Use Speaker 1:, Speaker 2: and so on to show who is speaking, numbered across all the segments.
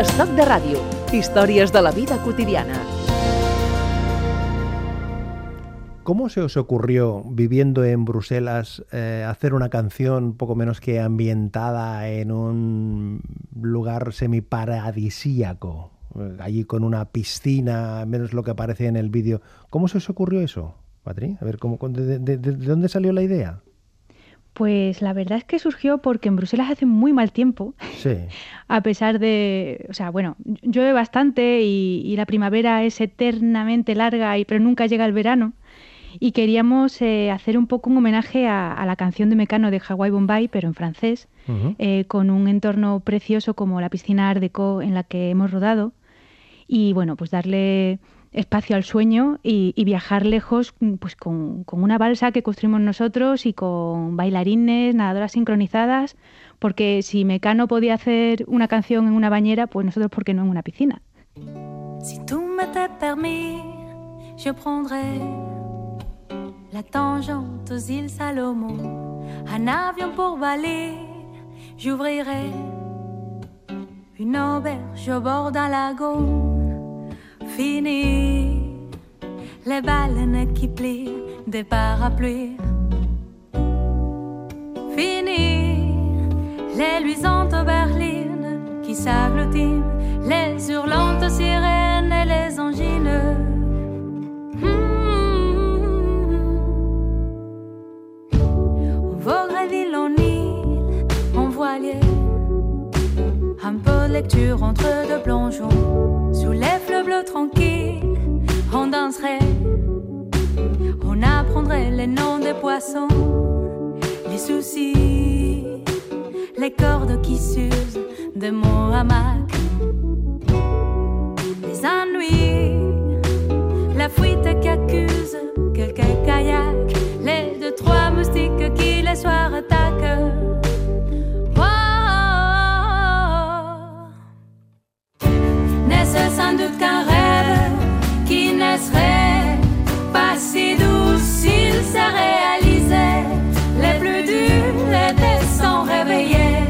Speaker 1: Estoc de ràdio. Històries de la vida cotidiana.
Speaker 2: ¿Cómo se os ocurrió, viviendo en Bruselas, eh, hacer una canción poco menos que ambientada en un lugar semiparadisíaco, eh, allí con una piscina, menos lo que aparece en el vídeo? ¿Cómo se os ocurrió eso, Patri? A ver, ¿cómo, de, de- de- de dónde salió la idea?
Speaker 3: Pues la verdad es que surgió porque en Bruselas hace muy mal tiempo,
Speaker 2: Sí.
Speaker 3: a pesar de, o sea, bueno, llueve bastante y, y la primavera es eternamente larga, y, pero nunca llega el verano. Y queríamos eh, hacer un poco un homenaje a, a la canción de Mecano de Hawaii Bombay, pero en francés, eh, con un entorno precioso como la piscina Art Deco en la que hemos rodado. Y bueno, pues darle espacio al sueño y, y viajar lejos mm, pues con, con una balsa que construimos nosotros y con bailarines, nadadoras sincronizadas, porque si Mecano podía hacer una canción en una bañera, pues nosotros, ¿por qué no en una piscina?
Speaker 4: Si tout m'était permis, je prendrais la tangente aux îles Salomon, un avion pour Bali. J'ouvrirais une auberge au bord d'un lagon. Fini les baleines qui plient des parapluies. Fini les luisantes berlines qui s'agglutinent, les hurlantes sirènes et les angines. D'île en île en voilier. Un peu de lecture entre deux plongeons sous les tranquilles. On danserait, on apprendrait les noms des poissons, les soucis, les cordes qui s'usent. De mon hamac, les ennuis, la fuite qui accuse quelques kayaks, les deux trois moustiques qui les soirs attaquent. N'est-ce sans doute qu'un rêve qui ne serait pas si doux s'il se réalisait Les plus durs étaient sans réveiller.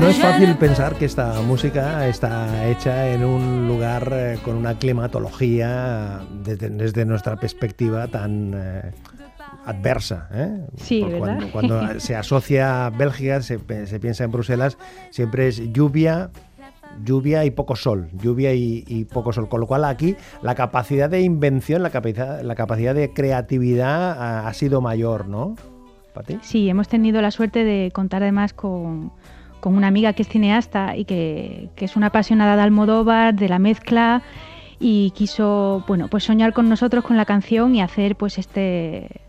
Speaker 2: No es fácil pensar que esta música está hecha en un lugar eh, con una climatología desde, desde nuestra perspectiva tan eh, adversa. ¿eh?
Speaker 3: Sí, ¿verdad?
Speaker 2: Cuando, cuando se asocia a Bélgica, se piensa en Bruselas, siempre es lluvia, lluvia y poco sol, lluvia y, poco sol. Con lo cual aquí la capacidad de invención, la capacidad, la capacidad de creatividad ah, ha, sido mayor, ¿no?
Speaker 3: Sí, hemos tenido la suerte de contar además con, con una amiga que es cineasta y que, que es una apasionada de Almodóvar, de la mezcla y quiso, bueno, pues soñar con nosotros con la canción y hacer pues este es-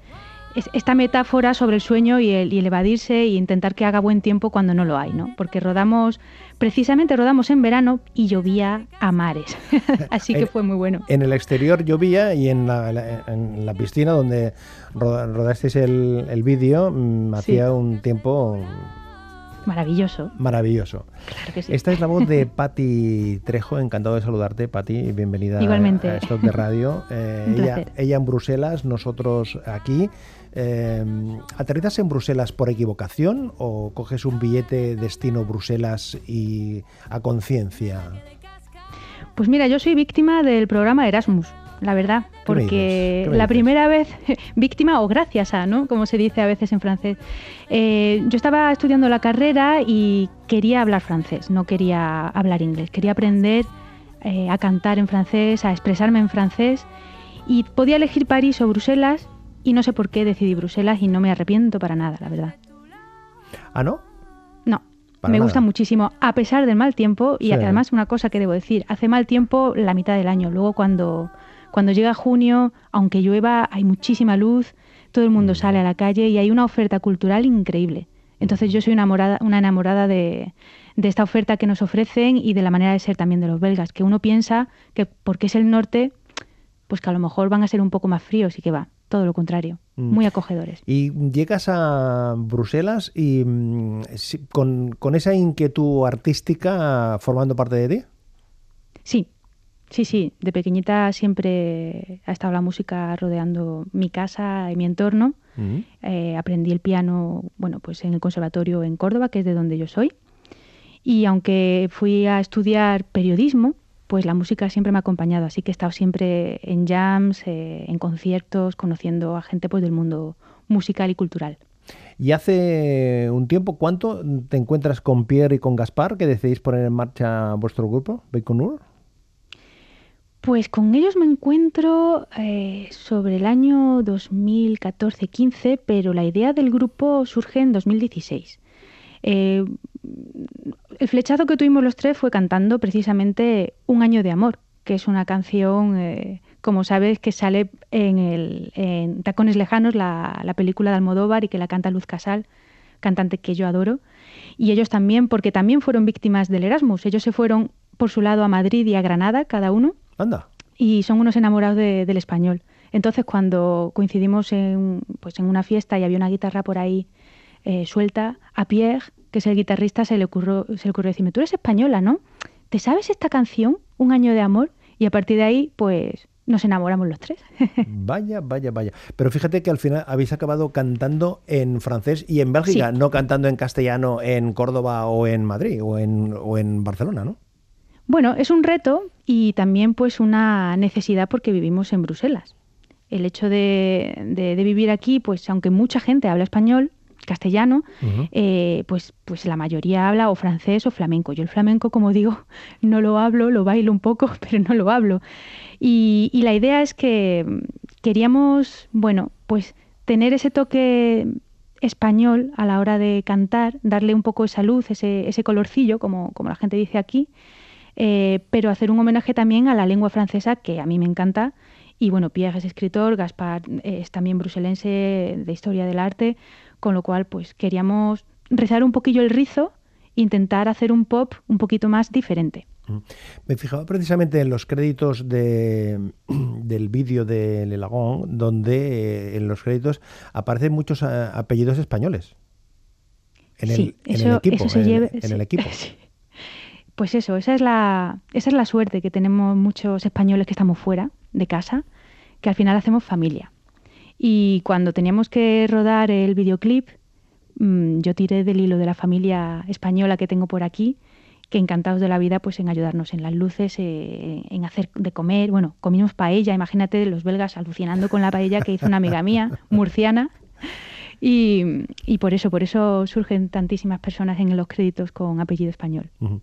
Speaker 3: esta metáfora sobre el sueño y el, y el evadirse y intentar que haga buen tiempo cuando no lo hay, ¿no? Porque rodamos, precisamente rodamos en verano y llovía a mares, así que fue muy bueno.
Speaker 2: En el exterior llovía y en la, la- en la piscina donde roda- rodasteis el, el vídeo mm,
Speaker 3: Sí.
Speaker 2: hacía un tiempo
Speaker 3: Maravilloso,
Speaker 2: maravilloso.
Speaker 3: claro que sí.
Speaker 2: Esta es la voz de Patti Trejo, encantado de saludarte, Patti, bienvenida
Speaker 3: Igualmente.
Speaker 2: a Stock de Radio. Eh, ella en Bruselas, nosotros aquí. Eh, ¿Aterrizas en Bruselas por equivocación o coges un billete destino Bruselas y a conciencia?
Speaker 3: Pues mira, yo soy víctima del programa Erasmus, la verdad,
Speaker 2: ¿Qué me
Speaker 3: porque la primera vez, víctima o gracias a, ¿no? Como se dice a veces en francés. Eh, yo estaba estudiando la carrera y quería hablar francés, no quería hablar inglés, quería aprender eh, a cantar en francés, a expresarme en francés y podía elegir París o Bruselas y no sé por qué decidí Bruselas y no me arrepiento para nada, la verdad.
Speaker 2: ¿Ah, no?
Speaker 3: No,
Speaker 2: Para
Speaker 3: me
Speaker 2: nada.
Speaker 3: gusta muchísimo, a pesar del mal tiempo. Y
Speaker 2: Sí.
Speaker 3: además una cosa que debo decir, hace mal tiempo la mitad del año. Luego cuando, cuando llega junio, aunque llueva, hay muchísima luz, todo el
Speaker 2: Mm.
Speaker 3: mundo sale a la calle y hay una oferta cultural increíble. Entonces yo soy una, morada- una enamorada de, de esta oferta que nos ofrecen y de la manera de ser también de los belgas, que uno piensa que porque es el norte, pues que a lo mejor van a ser un poco más fríos y que va, todo lo contrario,
Speaker 2: Mm.
Speaker 3: muy acogedores.
Speaker 2: Y llegas a Bruselas y mm, con esa inquietud artística formando parte de ti.
Speaker 3: Sí, sí, sí. De pequeñita siempre ha estado la música rodeando mi casa y mi entorno.
Speaker 2: Mm.
Speaker 3: Eh, aprendí el piano, bueno, pues en el conservatorio en Córdoba, que es de donde yo soy. Y aunque fui a estudiar periodismo, pues la música siempre me ha acompañado, así que he estado siempre en jams, eh, en conciertos, conociendo a gente pues, del mundo musical y cultural.
Speaker 2: Y hace un tiempo, ¿cuánto te encuentras con Pierre y con Gaspar que decidís poner en marcha vuestro grupo, Baikonur?
Speaker 3: Pues con ellos me encuentro eh, sobre el año 2014-15, pero la idea del grupo surge en 2016. Eh, el flechazo que tuvimos los tres fue cantando precisamente Un año de amor, que es una canción, eh, como sabes, que sale en, el, en Tacones Lejanos, la, la, película de Almodóvar, y que la canta Luz Casal, cantante que yo adoro. Y ellos también, porque también fueron víctimas del Erasmus. Ellos se fueron por su lado a Madrid y a Granada, cada uno.
Speaker 2: Anda.
Speaker 3: Y son unos enamorados de, del español. Entonces, cuando coincidimos en, pues, en una fiesta y había una guitarra por ahí eh, suelta, a Pierre, que es el guitarrista, se le ocurrió, se le ocurrió decirme, tú eres española, ¿no? ¿Te sabes esta canción, Un año de amor? Y a partir de ahí, pues nos enamoramos los tres.
Speaker 2: vaya, vaya, vaya. Pero fíjate que al final habéis acabado cantando en francés y en Bélgica, no cantando en castellano en Córdoba o en Madrid o en, o en Barcelona, ¿no?
Speaker 3: Bueno, es un reto y también pues una necesidad porque vivimos en Bruselas. El hecho de, de, de vivir aquí, pues aunque mucha gente habla español, castellano, uh -huh. eh, pues, pues la mayoría habla o francés o flamenco. Yo el flamenco, como digo, no lo hablo, lo bailo un poco, pero no lo hablo. Y, y la idea es que queríamos, bueno, pues tener ese toque español a la hora de cantar, darle un poco esa luz, ese, ese colorcillo, como, como la gente dice aquí, eh, pero hacer un homenaje también a la lengua francesa, que a mí me encanta. Y bueno, Pierre es escritor, Gaspar es también bruselense de historia del arte, con lo cual pues queríamos rezar un poquillo el rizo e intentar hacer un pop un poquito más diferente.
Speaker 2: Me fijaba precisamente en los créditos de, del vídeo de Le Lagon, donde eh, en los créditos aparecen muchos a, apellidos españoles. En el,
Speaker 3: sí,
Speaker 2: en
Speaker 3: eso,
Speaker 2: el equipo.
Speaker 3: Eso se
Speaker 2: en, en
Speaker 3: sí.
Speaker 2: el equipo.
Speaker 3: Sí. Pues eso, esa es, la, esa es la suerte que tenemos muchos españoles que estamos fuera de casa, que al final hacemos familia. Y cuando teníamos que rodar el videoclip, mmm, yo tiré del hilo de la familia española que tengo por aquí, que encantados de la vida pues en ayudarnos en las luces, eh, en hacer de comer. Bueno, comimos paella, imagínate los belgas alucinando con la paella que hizo una amiga mía, murciana. Y, y, por eso, por eso surgen tantísimas personas en los créditos con apellido español.
Speaker 2: Uh -huh.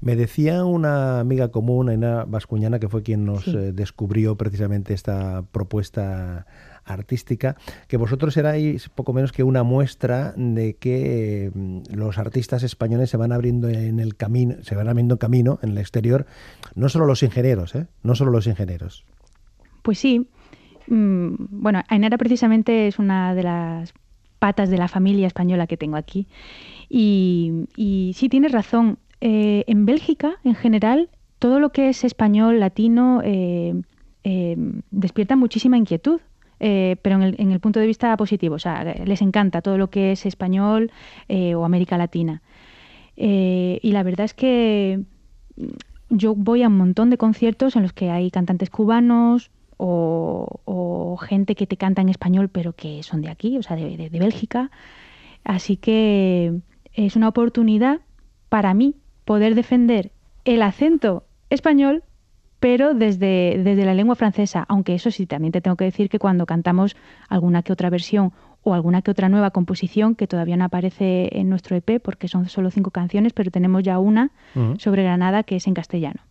Speaker 2: Me decía una amiga común, Aina Vascuñana, que fue quien nos sí. eh, descubrió precisamente esta propuesta artística, que vosotros erais poco menos que una muestra de que eh, los artistas españoles se van abriendo en el camino, se van abriendo camino en el exterior, no solo los ingenieros, ¿eh? no solo los ingenieros.
Speaker 3: Pues sí. Mm, bueno, Ainara precisamente es una de las patas de la familia española que tengo aquí. Y, y sí, tienes razón. Eh, en Bélgica, en general, todo lo que es español, latino, eh, eh, despierta muchísima inquietud. Eh, pero en el, punto de vista positivo, o sea, les encanta todo lo que es español eh, o América Latina. Eh, y la verdad es que yo voy a un montón de conciertos en los que hay cantantes cubanos o, gente que te canta en español pero que son de aquí, o sea, de, de Bélgica. Así que es una oportunidad para mí poder defender el acento español pero desde, desde, la lengua francesa, aunque eso sí, también te tengo que decir que cuando cantamos alguna que otra versión o alguna que otra nueva composición que todavía no aparece en nuestro EP porque son solo cinco canciones, pero tenemos ya una uh -huh. sobre Granada que es en castellano.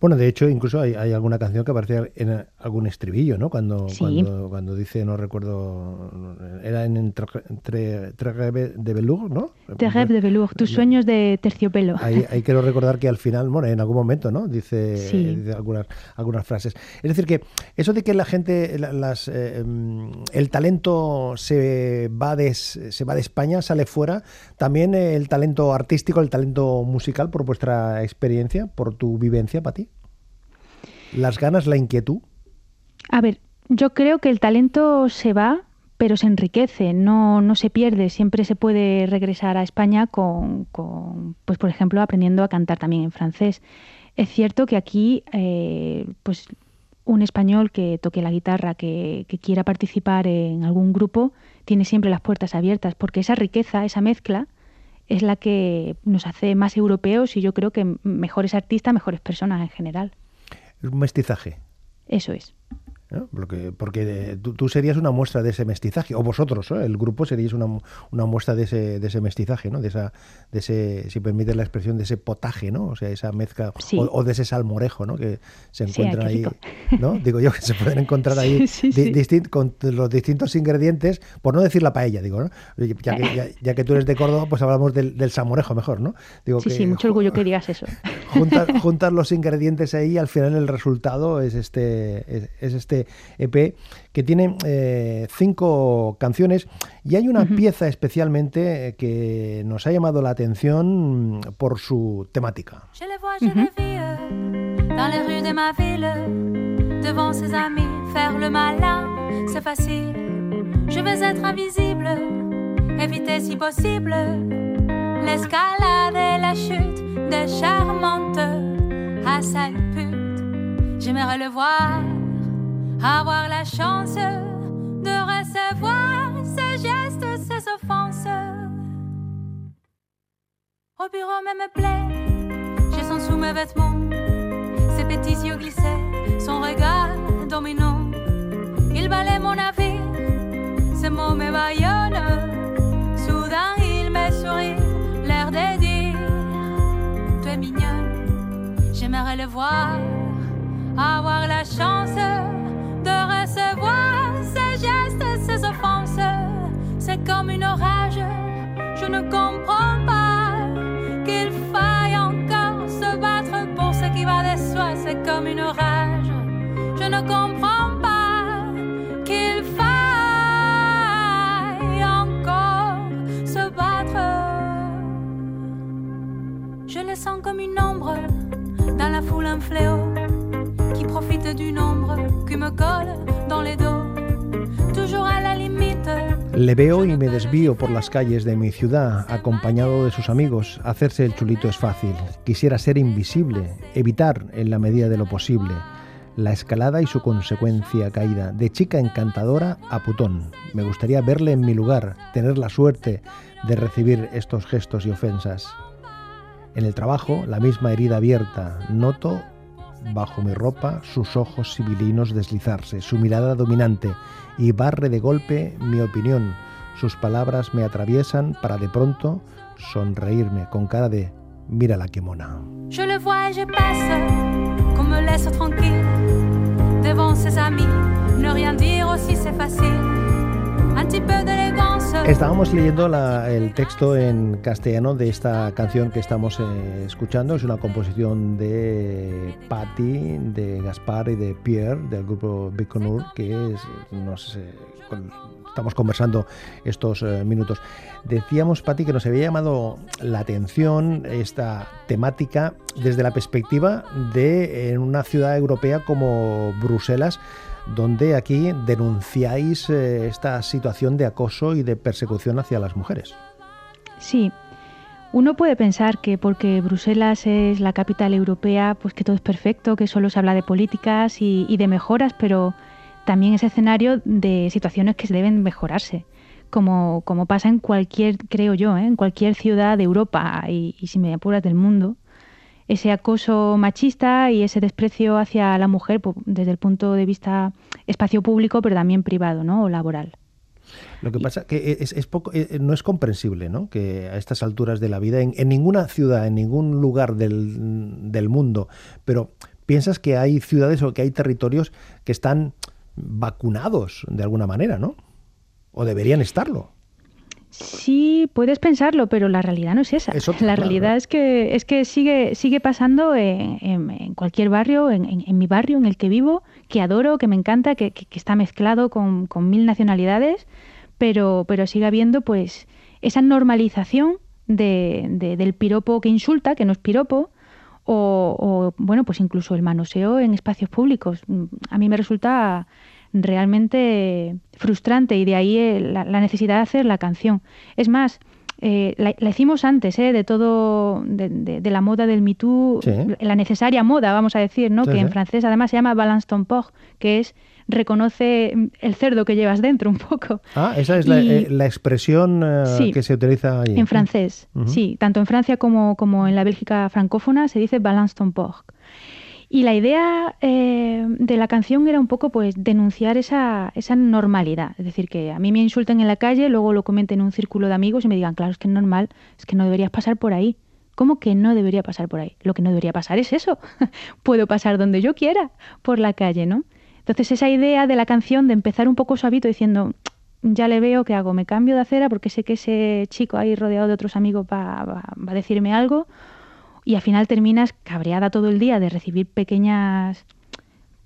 Speaker 2: Bueno, de hecho, incluso hay, hay, alguna canción que aparece en algún estribillo, ¿no? Cuando,
Speaker 3: sí.
Speaker 2: cuando, cuando, dice, no recuerdo, era en entre, Trèves de Velour, ¿no?
Speaker 3: Trèves de Velour, tus sueños de terciopelo.
Speaker 2: Ahí, ahí, quiero recordar que al final, bueno, en algún momento, ¿no? Dice,
Speaker 3: sí.
Speaker 2: dice algunas, algunas frases. Es decir, que eso de que la gente, las, eh, el talento se va, de, se va de España, sale fuera, también el talento artístico, el talento musical, por vuestra experiencia, por tu vivencia para ti? ¿Las ganas, la inquietud?
Speaker 3: A ver, yo creo que el talento se va, pero se enriquece, no, no se pierde. Siempre se puede regresar a España con, pues por ejemplo, aprendiendo a cantar también en francés. Es cierto que aquí, eh, pues un español que toque la guitarra, que quiera participar en algún grupo, tiene siempre las puertas abiertas, porque esa riqueza, esa mezcla, es la que nos hace más europeos y yo creo que mejores artistas, mejores personas en general.
Speaker 2: Un mestizaje.
Speaker 3: Eso es.
Speaker 2: Porque, porque tú, serías una muestra de ese mestizaje, o vosotros, el grupo seríais una, una muestra de ese, de ese mestizaje, ¿no? De, esa, de ese, si permites la expresión, de ese potaje, ¿no? O sea, esa mezcla, o, de ese salmorejo, ¿no? Que se encuentran ahí, ¿no? Digo yo, que se pueden encontrar ahí con los distintos ingredientes, por no decir la paella, digo, ¿no? Ya que, ya, que tú eres de Córdoba, pues hablamos del, del salmorejo mejor, ¿no?
Speaker 3: Digo sí, sí, mucho orgullo que digas eso.
Speaker 2: Juntar, los ingredientes ahí al final el resultado es este, es este EP que tiene eh, cinco canciones y hay una pieza especialmente que nos ha llamado la atención por su temática.
Speaker 4: Je le vois, je le vis dans les rues de ma ville, devant ses amis, faire le malin, c'est facile. Je veux être invisible, éviter si possible l'escalade et la chute de charmante à sa pute. J'aimerais le voir avoir la chance de recevoir ses gestes, ses offenses. Au bureau même me plaît, j'ai son sous mes vêtements, ses petits yeux glissés, son regard dominant. Il balaye mon avis, ses mots me baillonnent. Soudain il me sourit, l'air de dire Tu es mignonne, j'aimerais le voir, avoir la chance de recevoir ces gestes, ces offenses. C'est comme une orage, je ne comprends pas qu'il faille encore se battre pour ce qui va de soi. C'est comme une orage, je ne comprends pas qu'il faille encore se battre. Je le sens comme une ombre dans la foule, un fléau qui profite d'une ombre qui me colle dans les dos, toujours à la limite.
Speaker 2: Le veo y me desvío por las calles de mi ciudad, acompañado de sus amigos. Hacerse el chulito es fácil. Quisiera ser invisible, evitar en la medida de lo posible la escalada y su consecuencia caída, de chica encantadora a putón. Me gustaría verle en mi lugar, tener la suerte de recibir estos gestos y ofensas. En el trabajo, la misma herida abierta, noto bajo mi ropa sus ojos civilinos deslizarse, su mirada dominante, y barre de golpe mi opinión. Sus palabras me atraviesan para de pronto sonreírme con cara de mira la que mona.
Speaker 4: Je le vois et je passe, qu'on me laisse tranquille, devant ses amis, ne rien dire aussi.
Speaker 2: Estábamos leyendo el texto en castellano de esta canción que estamos eh, escuchando. Es una composición de Patti, de Gaspar y de Pierre, del grupo Biconur, que nos, estamos conversando estos eh, minutos. Decíamos, Patti, que nos había llamado la atención esta temática desde la perspectiva de en una ciudad europea como Bruselas, donde aquí denunciáis eh, esta situación de acoso y de persecución hacia las mujeres.
Speaker 3: Sí, uno puede pensar que porque Bruselas es la capital europea, pues que todo es perfecto, que solo se habla de políticas y, de mejoras, pero también es escenario de situaciones que deben mejorarse, como, como pasa en cualquier, creo yo, ¿eh? en cualquier ciudad de Europa y, y si me apuras del mundo ese acoso machista y ese desprecio hacia la mujer pues, desde el punto de vista espacio público, pero también privado ¿no? o laboral.
Speaker 2: Lo que pasa que es, poco, eh, no es comprensible ¿no? que a estas alturas de la vida, en, ninguna ciudad, en ningún lugar del, del, mundo, pero piensas que hay ciudades o que hay territorios que están vacunados de alguna manera, ¿no? O deberían estarlo.
Speaker 3: Sí, puedes pensarlo, pero la realidad no es esa. la realidad es que es que sigue sigue pasando en, cualquier barrio, en, mi barrio en el que vivo, que adoro, que me encanta, que, está mezclado con, mil nacionalidades, pero pero sigue habiendo pues esa normalización de, del piropo que insulta, que no es piropo, o, o bueno pues incluso el manoseo en espacios públicos. A mí me resulta realmente frustrante y de ahí eh, la, necesidad de hacer la canción. Es más, eh, la, hicimos antes eh, de todo, de, la moda del Me Too, la necesaria moda, vamos a decir, ¿no? que en francés además se llama balance ton port, que es reconoce el cerdo que llevas dentro un poco.
Speaker 2: Ah, esa es la,
Speaker 3: Y-
Speaker 2: eh, la expresión eh,
Speaker 3: Sí.
Speaker 2: que se utiliza ahí.
Speaker 3: En francés,
Speaker 2: Ujú.
Speaker 3: sí. Tanto en Francia como, como en la Bélgica francófona se dice balance ton porc. Y la idea eh, de la canción era un poco pues denunciar esa, esa normalidad. Es decir, que a mí me insulten en la calle, luego lo comenten en un círculo de amigos y me digan, claro, es que es normal, es que no deberías pasar por ahí. ¿Cómo que no debería pasar por ahí? Lo que no debería pasar es eso. Puedo pasar donde yo quiera por la calle, ¿no? Entonces esa idea de la canción de empezar un poco suavito diciendo, ya le veo que hago, me cambio de acera porque sé que ese chico ahí rodeado de otros amigos va, va- va a decirme algo y al final terminas cabreada todo el día de recibir pequeñas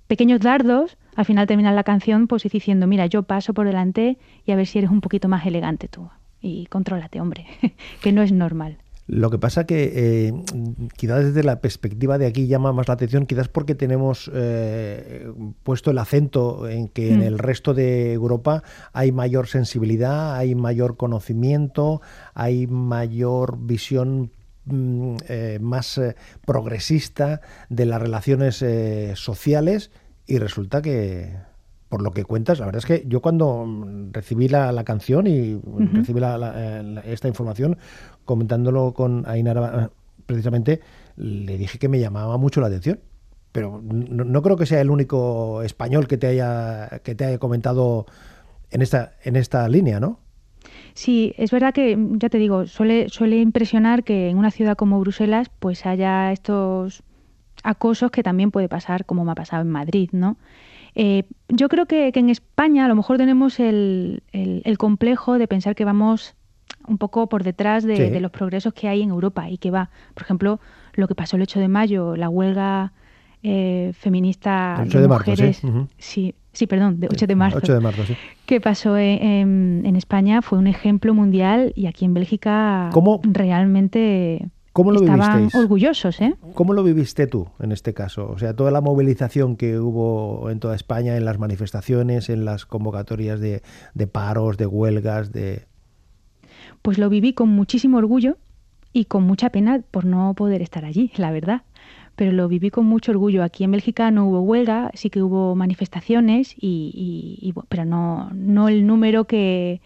Speaker 3: pequeños dardos, al final terminas la canción pues diciendo, mira, yo paso por delante y a ver si eres un poquito más elegante tú. Y contrólate, hombre, que no es normal.
Speaker 2: Lo que pasa que eh, quizás desde la perspectiva de aquí llama más la atención, quizás porque tenemos eh, puesto el acento en que en
Speaker 3: Mm.
Speaker 2: el resto de Europa hay mayor sensibilidad, hay mayor conocimiento, hay mayor visión eh, más eh, progresista de las relaciones eh, sociales y resulta que por lo que cuentas, la verdad es que yo cuando mm, recibí la, la canción y recibí la- esta información, comentándolo con Ainara, eh, precisamente, le dije que me llamaba mucho la atención. Pero no, no creo que sea el único español que te haya, que te haya comentado en esta, en esta línea, ¿no?
Speaker 3: Sí, es verdad que, mm, ya te digo, suele, suele impresionar que en una ciudad como Bruselas pues haya estos acosos que también puede pasar como me ha pasado en Madrid, ¿no? Eh, yo creo que, que en España a lo mejor tenemos el, el- el complejo de pensar que vamos un poco por detrás de,
Speaker 2: Sí.
Speaker 3: de los progresos que hay en Europa y que va, por ejemplo, lo que pasó el 8 de mayo, la huelga eh, feminista
Speaker 2: El 8
Speaker 3: de,
Speaker 2: de
Speaker 3: mujeres, sí, sí, perdón, de 8 de marzo,
Speaker 2: 8 de marzo, sí.
Speaker 3: que pasó en, en- en España fue un ejemplo mundial y aquí en Bélgica
Speaker 2: ¿Cómo-
Speaker 3: realmente
Speaker 2: cómo lo
Speaker 3: estaban
Speaker 2: vivisteis?
Speaker 3: orgullosos, ¿eh?
Speaker 2: ¿Cómo lo viviste tú en este caso? O sea, toda la movilización que hubo en toda España, en las manifestaciones, en las convocatorias de, de paros, de huelgas, de...
Speaker 3: Pues lo viví con muchísimo orgullo y con mucha pena por no poder estar allí, la verdad. Pero lo viví con mucho orgullo. Aquí en Bélgica no hubo huelga, sí que hubo manifestaciones, y, y- y, pero no, no el número que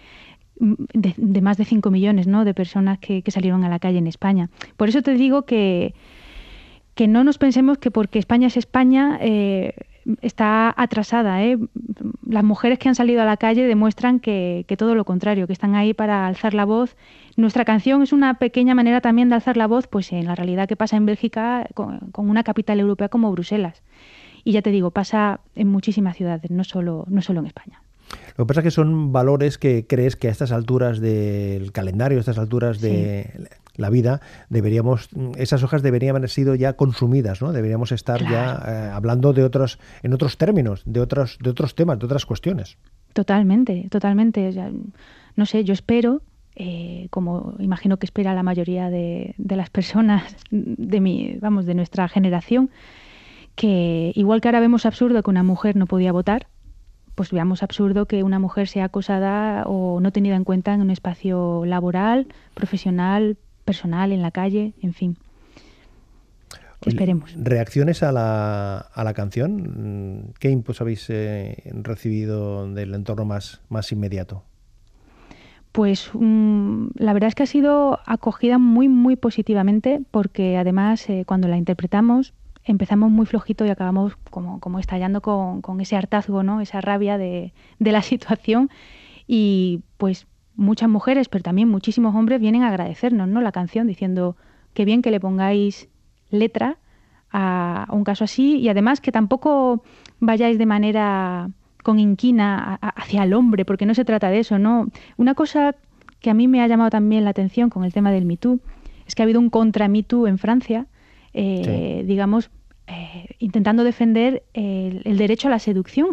Speaker 3: mm, de, de más de 5 millones ¿no? de personas que, que salieron a la calle en España. Por eso te digo que, que no nos pensemos que porque España es España eh, está atrasada. ¿eh? Las mujeres que han salido a la calle demuestran que, que todo lo contrario, que están ahí para alzar la voz. Nuestra canción es una pequeña manera también de alzar la voz, pues en la realidad que pasa en Bélgica con, con una capital europea como Bruselas. Y ya te digo, pasa en muchísimas ciudades, no solo, no solo en España.
Speaker 2: Lo que pasa es que son valores que crees que a estas alturas del calendario, a estas alturas de la vida, deberíamos, esas hojas deberían haber sido ya consumidas, ¿no? Deberíamos estar ya eh, hablando de otros, en otros términos, de otros, de otros temas, de otras cuestiones.
Speaker 3: Totalmente, totalmente. O sea, no sé, yo espero, eh, como imagino que espera la mayoría de, de las personas de mi, vamos, de nuestra generación, que igual que ahora vemos absurdo que una mujer no podía votar, pues veamos absurdo que una mujer sea acosada o no tenida en cuenta en un espacio laboral, profesional, personal, en la calle, en fin. Que esperemos.
Speaker 2: ¿Reacciones a la, a la canción? ¿Qué inputs habéis eh, recibido del entorno más, más inmediato?
Speaker 3: Pues mm, la verdad es que ha sido acogida muy, muy positivamente porque además eh, cuando la interpretamos empezamos muy flojito y acabamos como, como estallando con, con ese hartazgo, ¿no? esa rabia de, de la situación y pues muchas mujeres, pero también muchísimos hombres vienen a agradecernos ¿no? la canción diciendo que bien que le pongáis letra a un caso así y además que tampoco vayáis de manera con inquina hacia el hombre, porque no se trata de eso, ¿no? Una cosa que a mí me ha llamado también la atención con el tema del Me Too es que ha habido un contra Me Too en Francia, eh, digamos, eh, intentando defender el, el derecho a la seducción.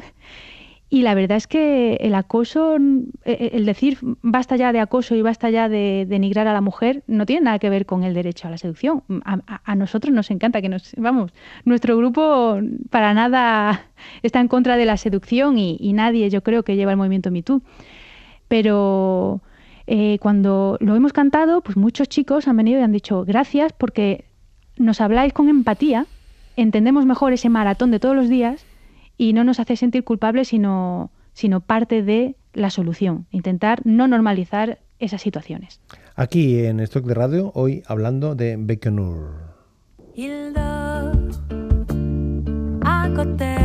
Speaker 3: Y la verdad es que el acoso, eh, el decir basta ya de acoso y basta ya de denigrar a la mujer, no tiene nada que ver con el derecho a la seducción. A, nosotros nos encanta que nos, vamos, nuestro grupo para nada está en contra de la seducción y, y nadie, yo creo, que lleva el movimiento Me Too. Pero eh, cuando lo hemos cantado, pues muchos chicos han venido y han dicho gracias porque nos habláis con empatía, entendemos mejor ese maratón de todos los días y no nos hace sentir culpables, sino, sino parte de la solución. Intentar no normalizar esas situaciones.
Speaker 2: Aquí en Stock de Radio, hoy hablando de Beckenur.
Speaker 4: Il dort à côté.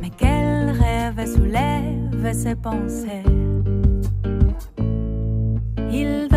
Speaker 4: Mais quel rêve soulève ses pensées. Il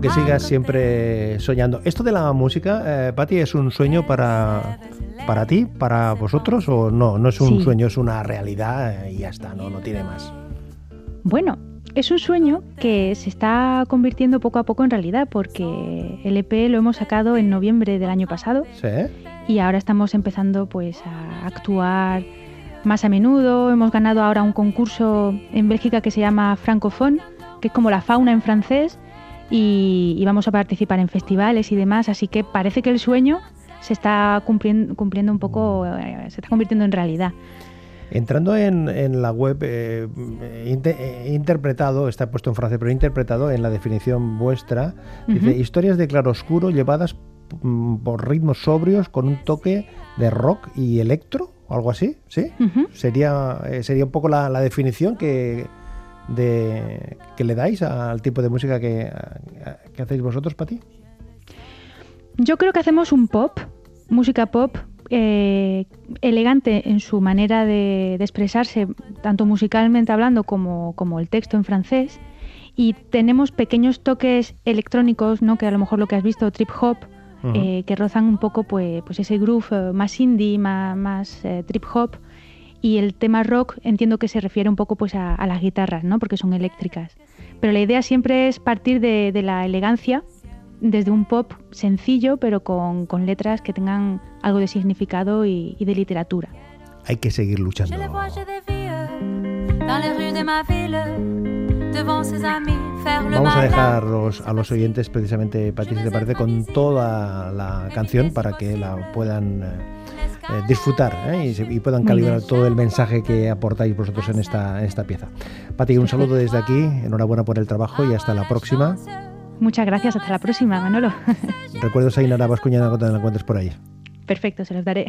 Speaker 4: Quiero que sigas siempre soñando.
Speaker 2: ¿Esto de la música, eh, Patti, es un sueño para, para ti, para vosotros? ¿O no? No es un
Speaker 3: Sí.
Speaker 2: sueño, es una realidad eh, y ya está, no, no tiene más.
Speaker 3: Bueno, es un sueño que se está convirtiendo poco a poco en realidad porque el EP lo hemos sacado en noviembre del año pasado
Speaker 2: ¿Sí?
Speaker 3: y ahora estamos empezando pues a actuar más a menudo. Hemos ganado ahora un concurso en Bélgica que se llama Francophone, que es como la fauna en francés y, y vamos a participar en festivales y demás, así que parece que el sueño se está cumpliendo, cumpliendo un poco, eh, se está convirtiendo en realidad.
Speaker 2: Entrando en, en la web, eh, inte- he interpretado, está puesto en francés, pero he interpretado en la definición vuestra, dice, historias de claroscuro llevadas mm, por ritmos sobrios con un toque de rock y electro, o algo así, ¿sí? Sería, eh, sería un poco la, la definición que, de, que le dais al tipo de música que, a- que hacéis vosotros, Pati.
Speaker 3: Yo creo que hacemos un pop, música pop, eh, elegante en su manera de, de expresarse, tanto musicalmente hablando como, como el texto en francés. Y tenemos pequeños toques electrónicos, ¿no? que a lo mejor lo que has visto, trip hop, eh, que rozan un poco pues, pues ese groove eh, más indie, más, más eh, trip hop. Y el tema rock entiendo que se refiere un poco pues a, a las guitarras, ¿no? porque son eléctricas. Pero la idea siempre es partir de, de la elegancia desde un pop sencillo, pero con, con letras que tengan algo de significado y, y de literatura.
Speaker 2: Hay que seguir luchando.
Speaker 4: Les les
Speaker 2: Vamos a dejar los- a los oyentes precisamente, Pati, si te parece, con toda la canción para que la puedan eh, eh, disfrutar ¿eh? y, se- y puedan calibrar todo el mensaje que aportáis vosotros en esta, en esta pieza. Pati, un saludo desde aquí, enhorabuena por el trabajo y hasta la próxima.
Speaker 3: Muchas gracias, hasta la próxima, Manolo.
Speaker 2: Recuerdos a Inara Bascuñana cuando la encuentres por ahí.
Speaker 3: Perfecto, se los daré.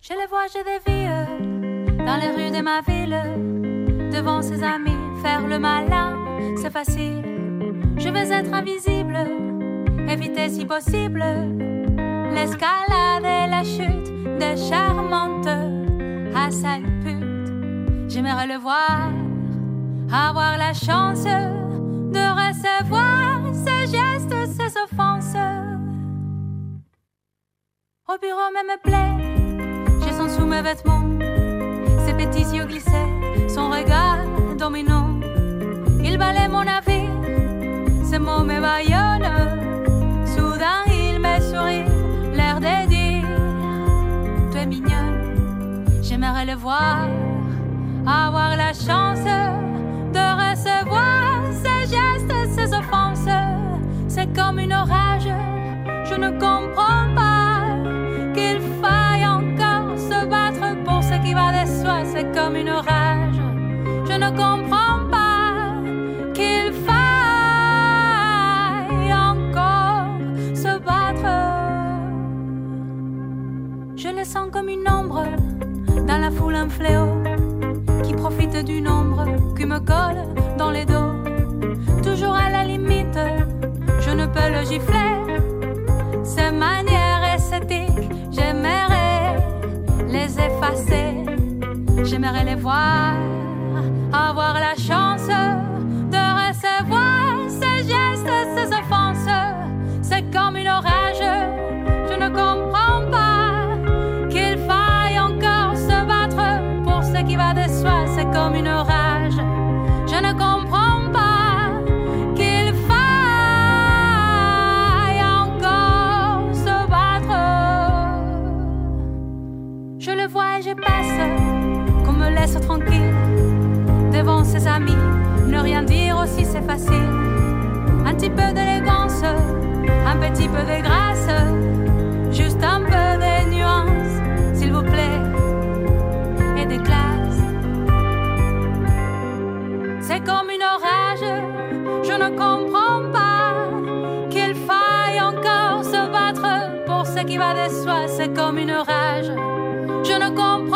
Speaker 4: Je les vois, je filles dans les rues de ma ville, devant ses amis, faire le malin, c'est facile. Je vais être invisible, éviter si possible l'escalade et la chute des charmantes à sale pute. J'aimerais le voir, avoir la chance de recevoir ses gestes, ses offenses. Au bureau même me plaît, j'ai son sous mes vêtements, ses petits yeux glissés, son regard dominant. Il balaie mon avis, ses mots me baillonnent. Soudain il me sourit, l'air de dire Tu es mignonne, j'aimerais le voir, avoir la chance de recevoir ses gestes, ses offenses. C'est comme une orage, je ne comprends pas qu'il faille encore se battre pour ce qui va de soi. C'est comme une orage, Comme une ombre dans la foule, un fléau qui profite d'une ombre qui me colle dans les dos. Toujours à la limite, je ne peux le gifler. Ces manières esthétiques, j'aimerais les effacer. J'aimerais les voir, avoir la chance de recevoir ces gestes, ces offenses. C'est comme une orage, Un petit peu d'élégance, un petit peu de grâce, juste un peu de nuance, s'il vous plaît, et des classes. C'est comme une orage, je ne comprends pas qu'il faille encore se battre pour ce qui va de soi. C'est comme une orage, je ne comprends